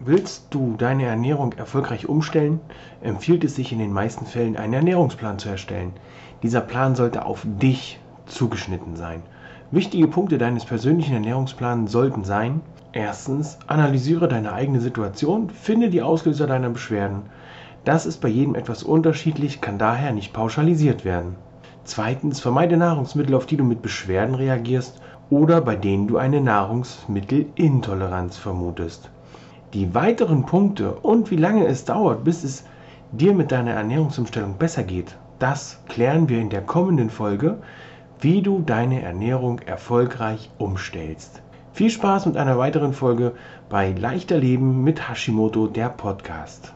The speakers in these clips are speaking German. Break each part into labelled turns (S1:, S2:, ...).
S1: Willst du deine Ernährung erfolgreich umstellen, empfiehlt es sich in den meisten Fällen, einen Ernährungsplan zu erstellen. Dieser Plan sollte auf dich zugeschnitten sein. Wichtige Punkte deines persönlichen Ernährungsplans sollten sein: Erstens, analysiere deine eigene Situation, finde die Auslöser deiner Beschwerden. Das ist bei jedem etwas unterschiedlich, kann daher nicht pauschalisiert werden. Zweitens, vermeide Nahrungsmittel, auf die du mit Beschwerden reagierst oder bei denen du eine Nahrungsmittelintoleranz vermutest. Die weiteren Punkte und wie lange es dauert, bis es dir mit deiner Ernährungsumstellung besser geht, das klären wir in der kommenden Folge, wie du deine Ernährung erfolgreich umstellst. Viel Spaß mit einer weiteren Folge bei Leichter Leben mit Hashimoto, der Podcast.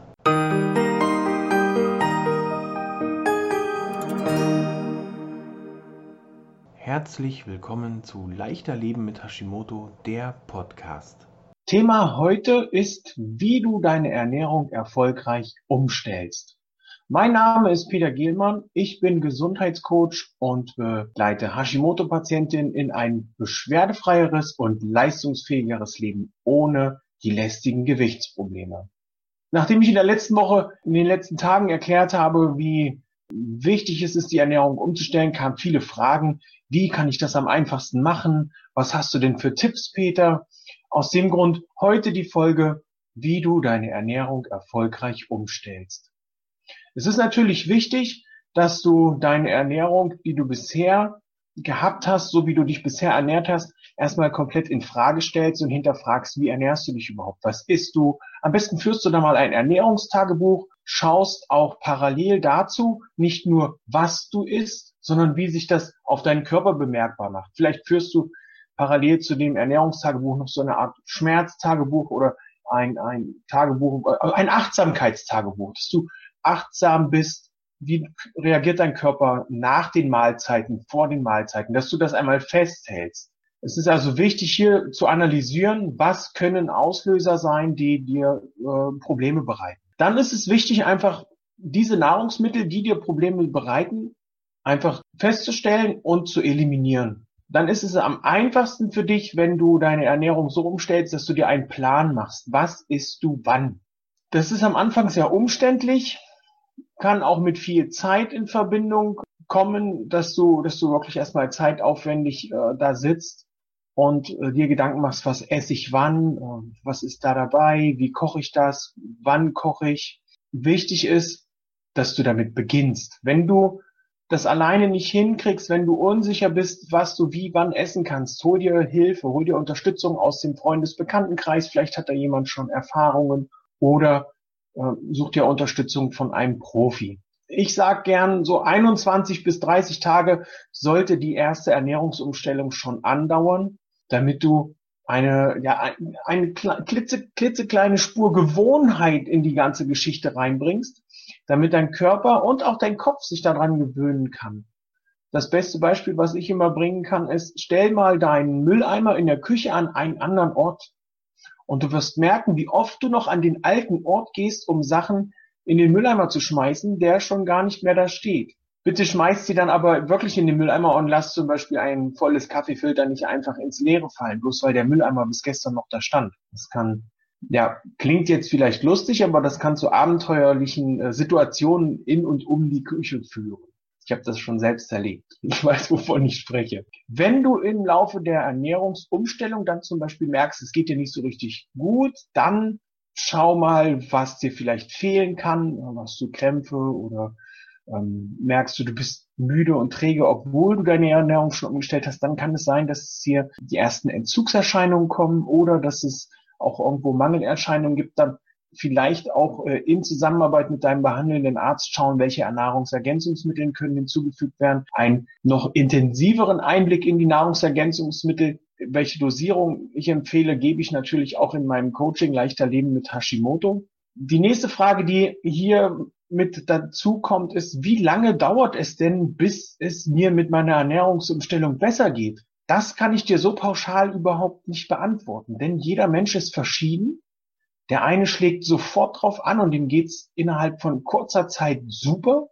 S1: Herzlich willkommen zu Leichter Leben mit Hashimoto, der Podcast.
S2: Thema heute ist, wie du deine Ernährung erfolgreich umstellst. Mein Name ist Peter Gielmann. Ich bin Gesundheitscoach und begleite Hashimoto-Patientinnen in ein beschwerdefreieres und leistungsfähigeres Leben ohne die lästigen Gewichtsprobleme. Nachdem ich in der letzten Woche, in den letzten Tagen erklärt habe, wie wichtig es ist, die Ernährung umzustellen, kamen viele Fragen. Wie kann ich das am einfachsten machen? Was hast du denn für Tipps, Peter? Aus dem Grund heute die Folge, wie du deine Ernährung erfolgreich umstellst. Es ist natürlich wichtig, dass du deine Ernährung, die du bisher gehabt hast, so wie du dich bisher ernährt hast, erstmal komplett in Frage stellst und hinterfragst, wie ernährst du dich überhaupt? Was isst du? Am besten führst du da mal ein Ernährungstagebuch, schaust auch parallel dazu nicht nur, was du isst, sondern wie sich das auf deinen Körper bemerkbar macht. Vielleicht führst du parallel zu dem Ernährungstagebuch noch so eine Art Schmerztagebuch oder ein, ein Tagebuch, äh, ein Achtsamkeitstagebuch, dass du achtsam bist, wie reagiert dein Körper nach den Mahlzeiten, vor den Mahlzeiten, dass du das einmal festhältst. Es ist also wichtig hier zu analysieren, was können Auslöser sein, die dir äh, Probleme bereiten. Dann ist es wichtig, einfach diese Nahrungsmittel, die dir Probleme bereiten, einfach festzustellen und zu eliminieren dann ist es am einfachsten für dich, wenn du deine Ernährung so umstellst, dass du dir einen Plan machst. Was isst du wann? Das ist am Anfang sehr umständlich, kann auch mit viel Zeit in Verbindung kommen, dass du, dass du wirklich erstmal zeitaufwendig äh, da sitzt und äh, dir Gedanken machst, was esse ich wann, äh, was ist da dabei, wie koche ich das, wann koche ich. Wichtig ist, dass du damit beginnst. Wenn du das alleine nicht hinkriegst, wenn du unsicher bist, was du wie wann essen kannst, hol dir Hilfe, hol dir Unterstützung aus dem Freundesbekanntenkreis, vielleicht hat da jemand schon Erfahrungen oder äh, such dir Unterstützung von einem Profi. Ich sag gern, so 21 bis 30 Tage sollte die erste Ernährungsumstellung schon andauern, damit du eine, ja, eine, klitze, klitzekleine Spur Gewohnheit in die ganze Geschichte reinbringst damit dein Körper und auch dein Kopf sich daran gewöhnen kann. Das beste Beispiel, was ich immer bringen kann, ist, stell mal deinen Mülleimer in der Küche an einen anderen Ort. Und du wirst merken, wie oft du noch an den alten Ort gehst, um Sachen in den Mülleimer zu schmeißen, der schon gar nicht mehr da steht. Bitte schmeißt sie dann aber wirklich in den Mülleimer und lass zum Beispiel ein volles Kaffeefilter nicht einfach ins Leere fallen, bloß weil der Mülleimer bis gestern noch da stand. Das kann ja, klingt jetzt vielleicht lustig, aber das kann zu abenteuerlichen äh, Situationen in und um die Küche führen. Ich habe das schon selbst erlebt. Ich weiß, wovon ich spreche. Wenn du im Laufe der Ernährungsumstellung dann zum Beispiel merkst, es geht dir nicht so richtig gut, dann schau mal, was dir vielleicht fehlen kann. Hast du Krämpfe oder ähm, merkst du, du bist müde und träge, obwohl du deine Ernährung schon umgestellt hast, dann kann es sein, dass es hier die ersten Entzugserscheinungen kommen oder dass es auch irgendwo Mangelerscheinungen gibt, dann vielleicht auch äh, in Zusammenarbeit mit deinem behandelnden Arzt schauen, welche Nahrungsergänzungsmittel können hinzugefügt werden. Einen noch intensiveren Einblick in die Nahrungsergänzungsmittel, welche Dosierung ich empfehle, gebe ich natürlich auch in meinem Coaching Leichter Leben mit Hashimoto. Die nächste Frage, die hier mit dazu kommt, ist, wie lange dauert es denn, bis es mir mit meiner Ernährungsumstellung besser geht? Das kann ich dir so pauschal überhaupt nicht beantworten, denn jeder Mensch ist verschieden. Der eine schlägt sofort drauf an und dem geht's innerhalb von kurzer Zeit super.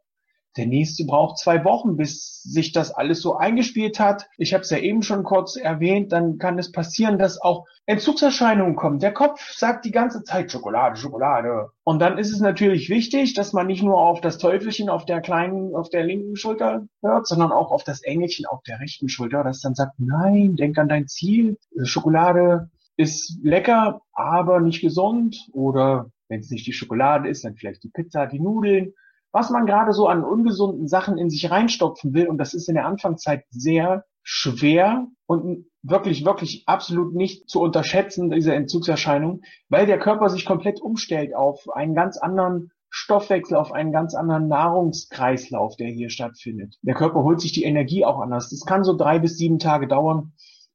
S2: Der nächste braucht zwei Wochen, bis sich das alles so eingespielt hat. Ich habe es ja eben schon kurz erwähnt, dann kann es passieren, dass auch Entzugserscheinungen kommen. Der Kopf sagt die ganze Zeit Schokolade, Schokolade. Und dann ist es natürlich wichtig, dass man nicht nur auf das Teufelchen auf der kleinen, auf der linken Schulter hört, sondern auch auf das Engelchen auf der rechten Schulter, das dann sagt, nein, denk an dein Ziel. Schokolade ist lecker, aber nicht gesund. Oder wenn es nicht die Schokolade ist, dann vielleicht die Pizza, die Nudeln was man gerade so an ungesunden Sachen in sich reinstopfen will. Und das ist in der Anfangszeit sehr schwer und wirklich, wirklich absolut nicht zu unterschätzen, diese Entzugserscheinung, weil der Körper sich komplett umstellt auf einen ganz anderen Stoffwechsel, auf einen ganz anderen Nahrungskreislauf, der hier stattfindet. Der Körper holt sich die Energie auch anders. Das kann so drei bis sieben Tage dauern,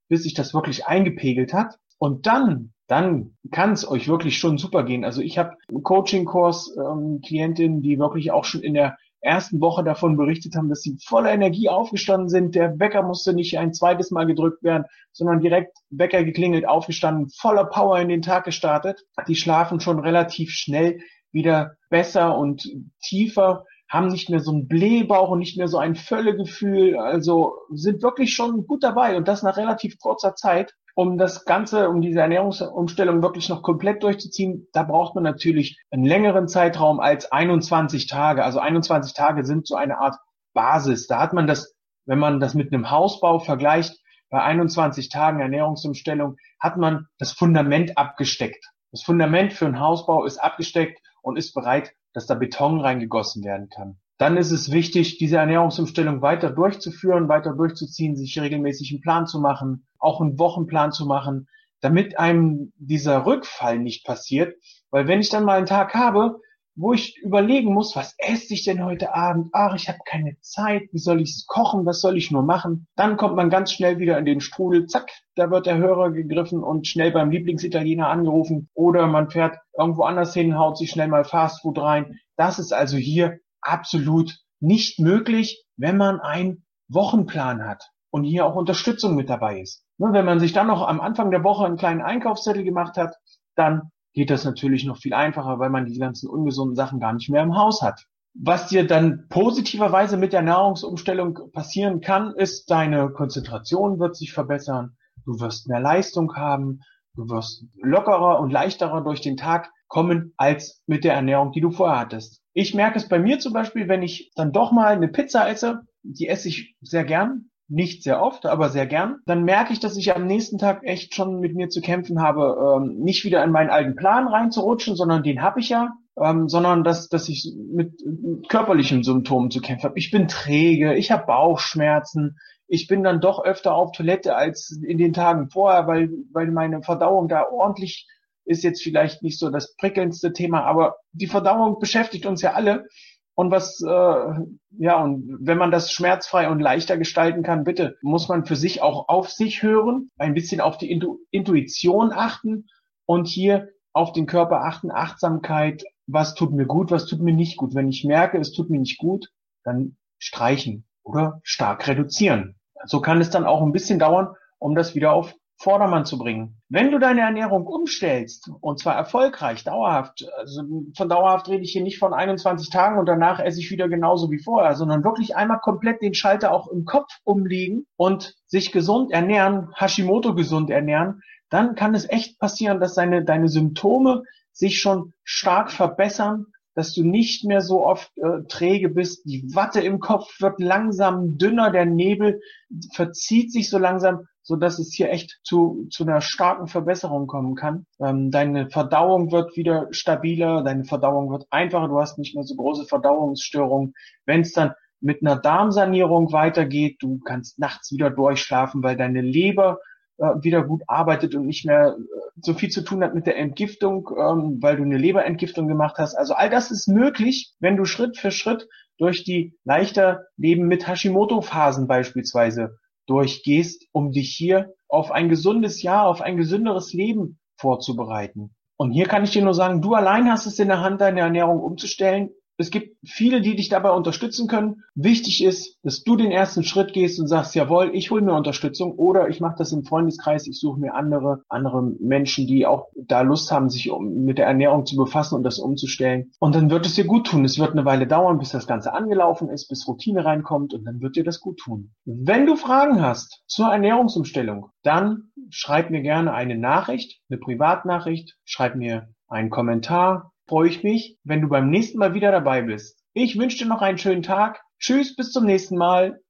S2: bis sich das wirklich eingepegelt hat. Und dann dann kann es euch wirklich schon super gehen. Also ich habe einen Coaching-Kurs ähm, die wirklich auch schon in der ersten Woche davon berichtet haben, dass sie voller Energie aufgestanden sind. Der Wecker musste nicht ein zweites Mal gedrückt werden, sondern direkt Wecker geklingelt, aufgestanden, voller Power in den Tag gestartet. Die schlafen schon relativ schnell wieder besser und tiefer, haben nicht mehr so einen Blähbauch und nicht mehr so ein Völlegefühl. Also sind wirklich schon gut dabei und das nach relativ kurzer Zeit um das Ganze, um diese Ernährungsumstellung wirklich noch komplett durchzuziehen, da braucht man natürlich einen längeren Zeitraum als 21 Tage. Also 21 Tage sind so eine Art Basis. Da hat man das, wenn man das mit einem Hausbau vergleicht, bei 21 Tagen Ernährungsumstellung hat man das Fundament abgesteckt. Das Fundament für einen Hausbau ist abgesteckt und ist bereit, dass da Beton reingegossen werden kann dann ist es wichtig, diese Ernährungsumstellung weiter durchzuführen, weiter durchzuziehen, sich regelmäßig einen Plan zu machen, auch einen Wochenplan zu machen, damit einem dieser Rückfall nicht passiert. Weil wenn ich dann mal einen Tag habe, wo ich überlegen muss, was esse ich denn heute Abend? Ach, ich habe keine Zeit, wie soll ich es kochen, was soll ich nur machen? Dann kommt man ganz schnell wieder in den Strudel, zack, da wird der Hörer gegriffen und schnell beim Lieblingsitaliener angerufen oder man fährt irgendwo anders hin, haut sich schnell mal Fastfood rein. Das ist also hier absolut nicht möglich, wenn man einen Wochenplan hat und hier auch Unterstützung mit dabei ist. Ne, wenn man sich dann noch am Anfang der Woche einen kleinen Einkaufszettel gemacht hat, dann geht das natürlich noch viel einfacher, weil man die ganzen ungesunden Sachen gar nicht mehr im Haus hat. Was dir dann positiverweise mit der Nahrungsumstellung passieren kann, ist, deine Konzentration wird sich verbessern, du wirst mehr Leistung haben, du wirst lockerer und leichterer durch den Tag kommen als mit der Ernährung, die du vorher hattest. Ich merke es bei mir zum Beispiel, wenn ich dann doch mal eine Pizza esse, die esse ich sehr gern, nicht sehr oft, aber sehr gern, dann merke ich, dass ich am nächsten Tag echt schon mit mir zu kämpfen habe, ähm, nicht wieder in meinen alten Plan reinzurutschen, sondern den habe ich ja, ähm, sondern dass, dass ich mit, mit körperlichen Symptomen zu kämpfen habe. Ich bin träge, ich habe Bauchschmerzen, ich bin dann doch öfter auf Toilette als in den Tagen vorher, weil, weil meine Verdauung da ordentlich ist jetzt vielleicht nicht so das prickelndste Thema, aber die Verdauung beschäftigt uns ja alle. Und was, äh, ja, und wenn man das schmerzfrei und leichter gestalten kann, bitte, muss man für sich auch auf sich hören, ein bisschen auf die Intu Intuition achten und hier auf den Körper achten, Achtsamkeit, was tut mir gut, was tut mir nicht gut. Wenn ich merke, es tut mir nicht gut, dann streichen oder stark reduzieren. So kann es dann auch ein bisschen dauern, um das wieder auf Vordermann zu bringen. Wenn du deine Ernährung umstellst, und zwar erfolgreich, dauerhaft, also von dauerhaft rede ich hier nicht von 21 Tagen und danach esse ich wieder genauso wie vorher, sondern wirklich einmal komplett den Schalter auch im Kopf umlegen und sich gesund ernähren, Hashimoto gesund ernähren, dann kann es echt passieren, dass deine, deine Symptome sich schon stark verbessern, dass du nicht mehr so oft äh, träge bist, die Watte im Kopf wird langsam dünner, der Nebel verzieht sich so langsam so dass es hier echt zu, zu einer starken Verbesserung kommen kann. Ähm, deine Verdauung wird wieder stabiler, deine Verdauung wird einfacher, du hast nicht mehr so große Verdauungsstörungen. Wenn es dann mit einer Darmsanierung weitergeht, du kannst nachts wieder durchschlafen, weil deine Leber wieder gut arbeitet und nicht mehr äh, so viel zu tun hat mit der Entgiftung, ähm, weil du eine Leberentgiftung gemacht hast. Also all das ist möglich, wenn du Schritt für Schritt durch die leichter Leben mit Hashimoto-Phasen beispielsweise durchgehst, um dich hier auf ein gesundes Jahr, auf ein gesünderes Leben vorzubereiten. Und hier kann ich dir nur sagen, du allein hast es in der Hand, deine Ernährung umzustellen. Es gibt viele, die dich dabei unterstützen können. Wichtig ist, dass du den ersten Schritt gehst und sagst, jawohl, ich hole mir Unterstützung oder ich mache das im Freundeskreis, ich suche mir andere, andere Menschen, die auch da Lust haben, sich um, mit der Ernährung zu befassen und das umzustellen. Und dann wird es dir gut tun. Es wird eine Weile dauern, bis das Ganze angelaufen ist, bis Routine reinkommt und dann wird dir das gut tun. Wenn du Fragen hast zur Ernährungsumstellung, dann schreib mir gerne eine Nachricht, eine Privatnachricht, schreib mir einen Kommentar, freue ich mich, wenn du beim nächsten Mal wieder dabei bist. Ich wünsche dir noch einen schönen Tag. Tschüss, bis zum nächsten Mal.